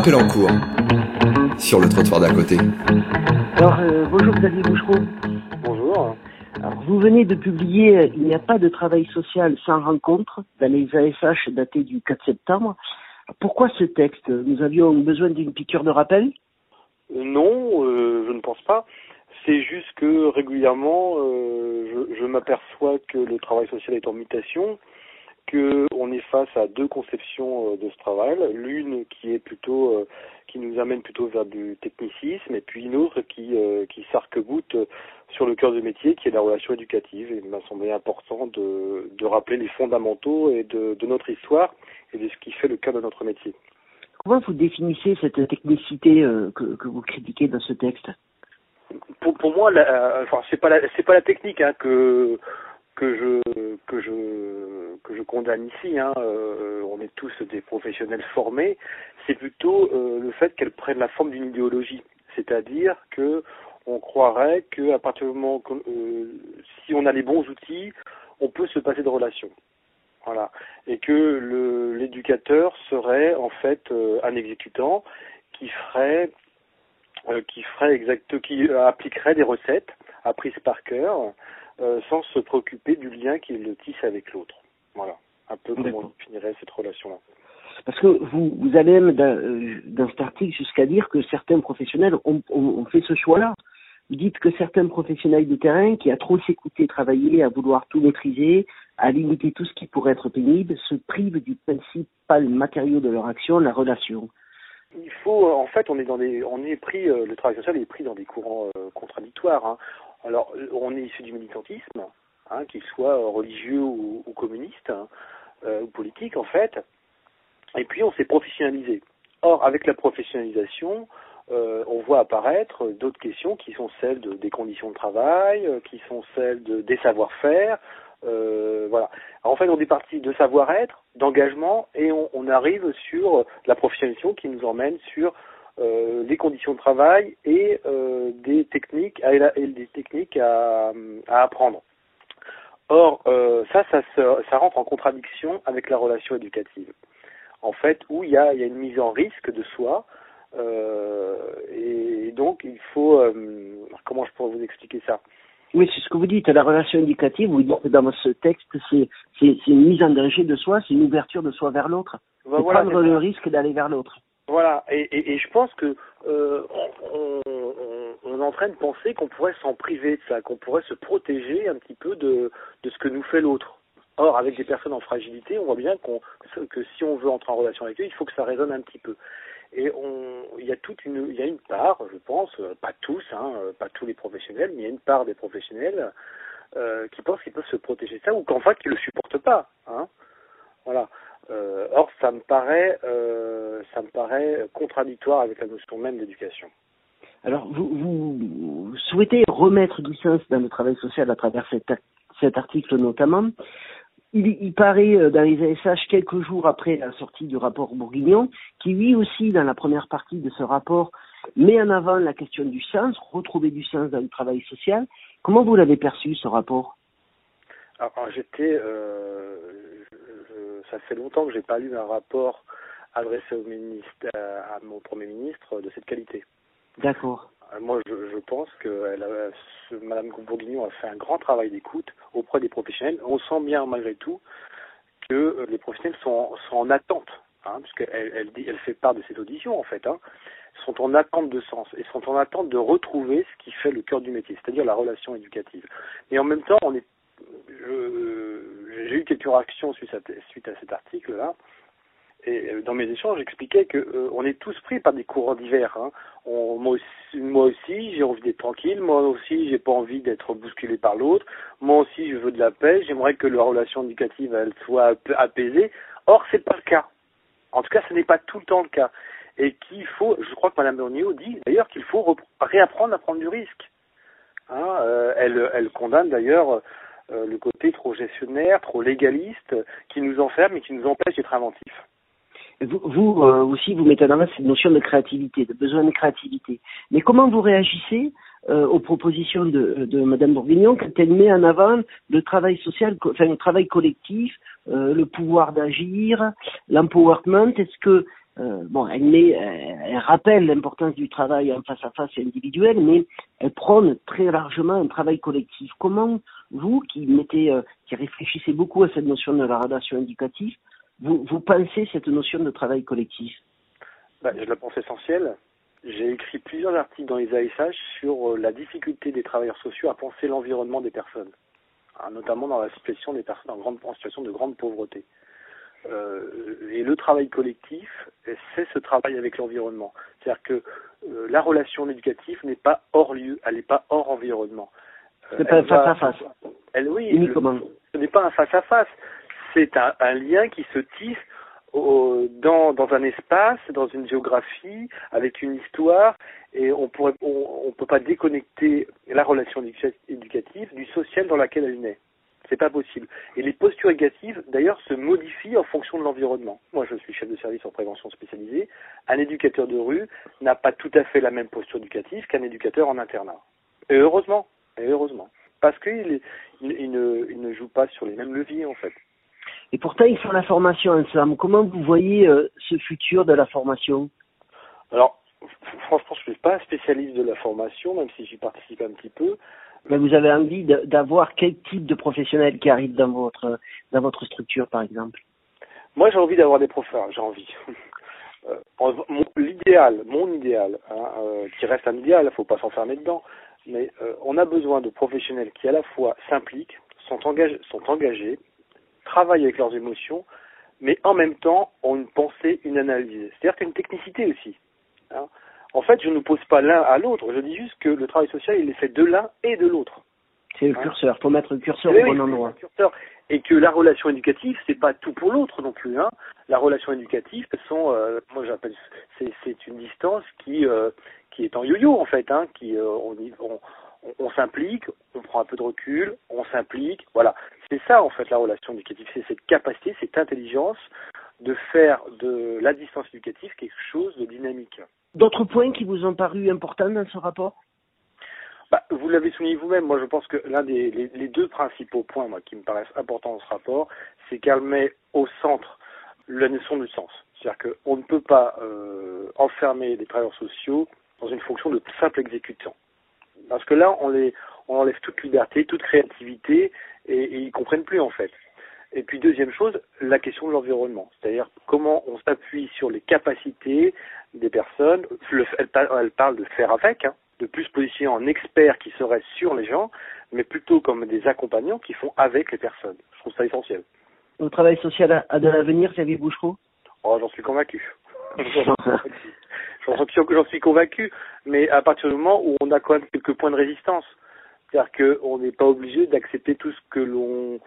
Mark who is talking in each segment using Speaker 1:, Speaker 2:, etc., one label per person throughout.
Speaker 1: appel en cours sur le trottoir d'à côté.
Speaker 2: Alors, euh, bonjour Xavier Bouchereau.
Speaker 3: Bonjour.
Speaker 2: Alors, vous venez de publier euh, Il n'y a pas de travail social sans rencontre dans les ASH daté du 4 septembre. Pourquoi ce texte? Nous avions besoin d'une piqûre de rappel?
Speaker 3: Euh, non, euh, je ne pense pas. C'est juste que régulièrement, euh, je, je m'aperçois que le travail social est en mutation, que on est face à deux conceptions euh, de ce travail, l'une qui est plutôt euh, qui nous amène plutôt vers du technicisme, et puis une autre qui euh, qui s'arc-boute sur le cœur du métier, qui est la relation éducative. Et il m'a semblé important de, de rappeler les fondamentaux et de, de notre histoire et de ce qui fait le cœur de notre métier.
Speaker 2: Comment vous définissez cette technicité euh, que, que vous critiquez dans ce texte?
Speaker 3: Pour, pour moi, la, enfin, c'est pas la, c'est pas la technique hein, que que je que je que je condamne ici. Hein. Euh, on est tous des professionnels formés. C'est plutôt euh, le fait qu'elle prenne la forme d'une idéologie, c'est-à-dire que on croirait que à partir du moment que euh, si on a les bons outils, on peut se passer de relations. Voilà, et que l'éducateur serait en fait euh, un exécutant qui ferait euh, qui ferait exact, qui appliquerait des recettes apprises par cœur, euh, sans se préoccuper du lien qu'il tisse avec l'autre. Voilà, un peu comment on définirait cette relation-là.
Speaker 2: Parce que vous, vous allez même dans, euh, dans cet article jusqu'à dire que certains professionnels ont, ont, ont fait ce choix-là. Vous dites que certains professionnels de terrain qui a trop s'écouter, travailler, à vouloir tout maîtriser, à limiter tout ce qui pourrait être pénible, se privent du principal matériau de leur action, la relation.
Speaker 3: Il faut, euh, en fait, on est dans des, on est pris, le travail social est pris dans des courants contradictoires. hein. Alors, euh, on est issu du militantisme, hein, qu'il soit religieux ou, communiste hein, euh, ou politique, en fait. Et puis, on s'est professionnalisé. Or, avec la professionnalisation, euh, on voit apparaître d'autres questions qui sont celles de, des conditions de travail, euh, qui sont celles de, des savoir-faire. euh, voilà. Alors, en fait, on est parti de savoir-être, d'engagement, et on arrive sur la professionnalisation qui nous emmène sur euh, les conditions de travail et euh, des techniques à, et des techniques à, à apprendre. Or, euh, ça, ça, ça rentre en contradiction avec la relation éducative. En fait, où il y a, il y a une mise en risque de soi, et donc il faut, comment je pourrais vous expliquer ça?
Speaker 2: Oui, c'est ce que vous dites. La relation éducative, vous dites dans ce texte, c'est une mise en danger de soi, c'est une ouverture de soi vers l'autre.
Speaker 3: Ben voilà,
Speaker 2: prendre le risque d'aller vers l'autre.
Speaker 3: Voilà, et, et, je pense que euh, on, on, est en train de penser qu'on pourrait s'en priver de ça, qu'on pourrait se protéger un petit peu de, de ce que nous fait l'autre. Or, avec des personnes en fragilité, on voit bien qu'on que si on veut entrer en relation avec eux, il faut que ça résonne un petit peu. Et il y a toute une, il y a une part, je pense, euh, pas tous, hein, euh, pas tous les professionnels, mais il y a une part des professionnels qui pensent qu'ils peuvent se protéger de ça ou qu'en fait ils le supportent pas. Hein. Voilà. Euh, or, ça me paraît, euh, ça me paraît contradictoire avec la notion même d'éducation.
Speaker 2: Alors, vous, souhaitez remettre du sens dans le travail social à travers cet, article notamment. Il, il paraît euh, dans les ASH quelques jours après la sortie du rapport Bourguignon, qui lui aussi, dans la première partie de ce rapport, met en avant la question du sens, retrouver du sens dans le travail social. Comment vous l'avez perçu, ce rapport?
Speaker 3: Alors, j'étais, euh, ça fait longtemps que j'ai pas lu un rapport adressé au ministre, à mon premier ministre de cette qualité.
Speaker 2: D'accord.
Speaker 3: Euh, Moi, je, je pense que elle a- ce, Madame Bourguignon a fait un grand travail d'écoute auprès des professionnels. On sent bien, malgré tout, que euh, les professionnels sont, sont en attente, hein, puisqu'elle elle, dit- elle fait part de cette audition, en fait, hein, sont en attente de sens et sont en attente de retrouver ce qui fait le cœur du métier, c'est-à-dire la relation éducative. Mais en même temps, on est, j'ai eu quelques réactions suite à, suite à cet article-là. Et euh, dans mes échanges, j'expliquais que euh, on est tous pris par des courants divers. Hein. On- moi aussi, aussi, j'ai envie d'être tranquille. Moi aussi, j'ai pas envie d'être bousculé par l'autre. Moi aussi, je veux de la paix. J'aimerais que la relation éducative elle soit ap- apaisée. Or, c'est pas le cas. En tout cas, ce n'est pas tout le temps le cas. Et qu'il faut, je crois que Madame Borneo dit d'ailleurs qu'il faut réapprendre à prendre du risque. Hein, euh, elle, elle condamne d'ailleurs euh, le côté trop gestionnaire, trop légaliste, qui nous enferme et qui nous empêche d'être inventifs.
Speaker 2: Vous, euh, aussi, vous mettez en avant cette notion de créativité, de besoin de créativité. Mais comment vous réagissez euh, aux propositions de, de Madame Bourguignon quand elle met en avant le travail social, enfin le travail collectif, le pouvoir d'agir, l'empowerment? Est-ce que bon, elle rappelle l'importance du travail en face à face et individuel, mais elle prône très largement un travail collectif. Comment vous, qui mettez, euh, qui réfléchissez beaucoup à cette notion de la relation indicative, vous, pensez cette notion de travail collectif?
Speaker 3: Bah, Je la pense essentielle. J'ai écrit plusieurs articles dans les ASH sur euh, la difficulté des travailleurs sociaux à penser l'environnement des personnes, hein, notamment dans la situation des personnes en, grande, situation de grande pauvreté. Euh, et le travail collectif, c'est ce travail avec l'environnement. C'est-à-dire que la relation éducative n'est pas hors lieu, elle n'est pas hors environnement.
Speaker 2: C'est pas un face à face.
Speaker 3: Elle, oui, ce n'est pas un face à face. C'est un, un, lien qui se tisse au, dans, dans un espace, dans une géographie, avec une histoire, et on on, on peut pas déconnecter la relation éducative du social dans laquelle elle naît. C'est pas possible. Et les postures éducatives, d'ailleurs, se modifient en fonction de l'environnement. Moi, je suis chef de service en prévention spécialisée. Un éducateur de rue n'a pas tout à fait la même posture éducative qu'un éducateur en internat. Et heureusement. Et heureusement. Parce qu'il il, il, ne, il ne joue pas sur les mêmes leviers, en fait.
Speaker 2: Et pourtant, ils font la formation ensemble. Comment vous voyez euh, ce futur de la formation?
Speaker 3: Alors, franchement, je ne suis pas un spécialiste de la formation, même si j'y participe un petit peu.
Speaker 2: Mais vous avez envie d'avoir quel type de professionnels qui arrivent dans votre dans votre structure, par exemple?
Speaker 3: Moi, j'ai envie d'avoir des professeurs. J'ai envie. Euh, l'idéal, mon idéal, hein, euh, qui reste un idéal, il ne faut pas s'enfermer dedans, mais euh, on a besoin de professionnels qui à la fois s'impliquent, sont engagés, sont engagés, travaillent avec leurs émotions, mais en même temps ont une pensée, une analyse. C'est-à-dire qu'il y a une technicité aussi. Hein. En fait, je ne pose pas l'un à l'autre, je dis juste que le travail social, il est fait de l'un et de l'autre.
Speaker 2: C'est le hein curseur, faut mettre le curseur au bon endroit.
Speaker 3: Curseur. Et que la relation éducative, c'est pas tout pour l'autre non plus. Hein. La relation éducative, sont, euh, moi j'appelle, c'est, une distance qui euh, qui est en yo-yo en fait, hein, qui euh, on, on, on s'implique, on prend un peu de recul, on s'implique, voilà. C'est ça en fait la relation éducative, c'est cette capacité, cette intelligence de faire de la distance éducative quelque chose de dynamique.
Speaker 2: D'autres points qui vous ont paru importants dans ce rapport?
Speaker 3: Bah, Vous l'avez souligné vous-même. Moi, je pense que l'un des les, deux principaux points moi, qui me paraissent importants dans ce rapport, c'est qu'elle met au centre la notion du sens. C'est-à-dire qu'on ne peut pas euh, enfermer les travailleurs sociaux dans une fonction de simple exécutant. Parce que là, on, les, on enlève toute liberté, toute créativité, et, ils comprennent plus en fait. Et puis deuxième chose, la question de l'environnement, c'est-à-dire comment on s'appuie sur les capacités des personnes. elle, elle, parle de faire avec, hein, de plus positionner en experts qui seraient sur les gens, mais plutôt comme des accompagnants qui font avec les personnes. Je trouve ça essentiel.
Speaker 2: Le travail social a de l'avenir, Xavier Bouchereau?
Speaker 3: Oh, j'en suis convaincu. j'en suis, suis convaincu, mais à partir du moment où on a quand même quelques points de résistance, c'est-à-dire qu'on n'est pas obligé d'accepter tout ce que l'on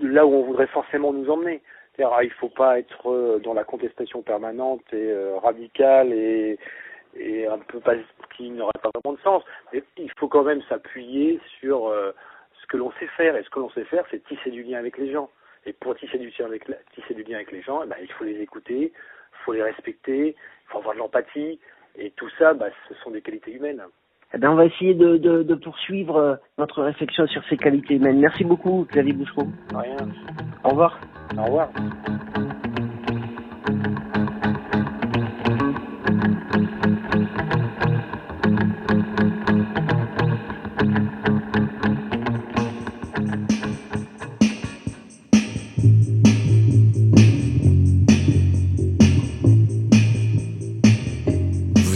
Speaker 3: là où on voudrait forcément nous emmener. C'est-à-dire, il ne faut pas être euh, dans la contestation permanente et euh, radicale et, et un peu pas, qui n'aurait pas vraiment de sens. Mais il faut quand même s'appuyer sur euh, ce que l'on sait faire. Et ce que l'on sait faire, c'est tisser du lien avec les gens. Et pour tisser du lien avec, tisser du lien avec les gens, eh ben, il faut les écouter, il faut les respecter, il faut avoir de l'empathie. Et tout ça, bah, ce sont des qualités humaines.
Speaker 2: Eh bien, on va essayer de, de, de, poursuivre notre réflexion sur ces qualités humaines. Merci beaucoup, Xavier Bouchereau.
Speaker 3: Rien.
Speaker 2: Au revoir.
Speaker 3: Au revoir.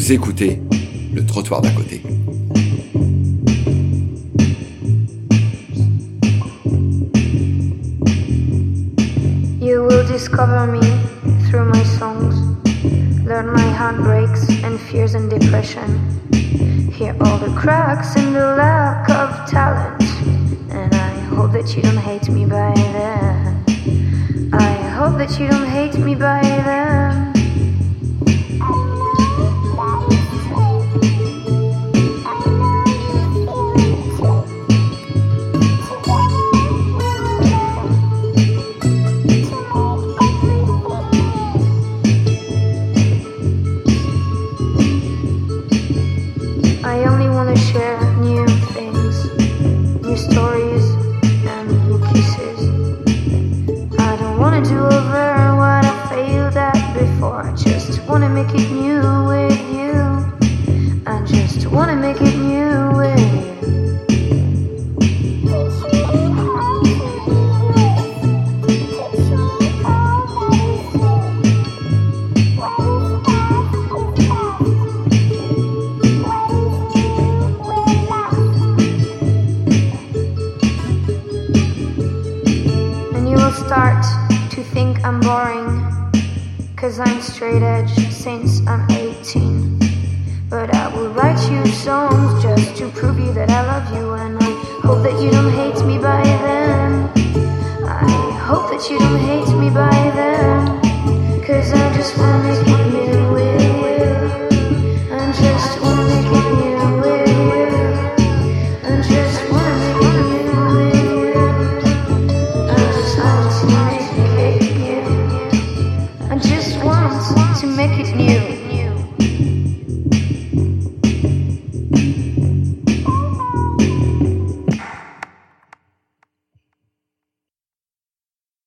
Speaker 1: Vous écoutez le trottoir d'à côté.
Speaker 4: You will discover me through my songs, learn my heartbreaks and fears and depression. Hear all the cracks and the lack of talent, and I hope that you don't hate me by then. I hope that you don't hate me by then. Cause I'm straight edge since I'm 18. But I will write you songs just to prove you that I love you. And I hope that you don't hate me by then. I hope that you don't hate me by then. Cause I just wanna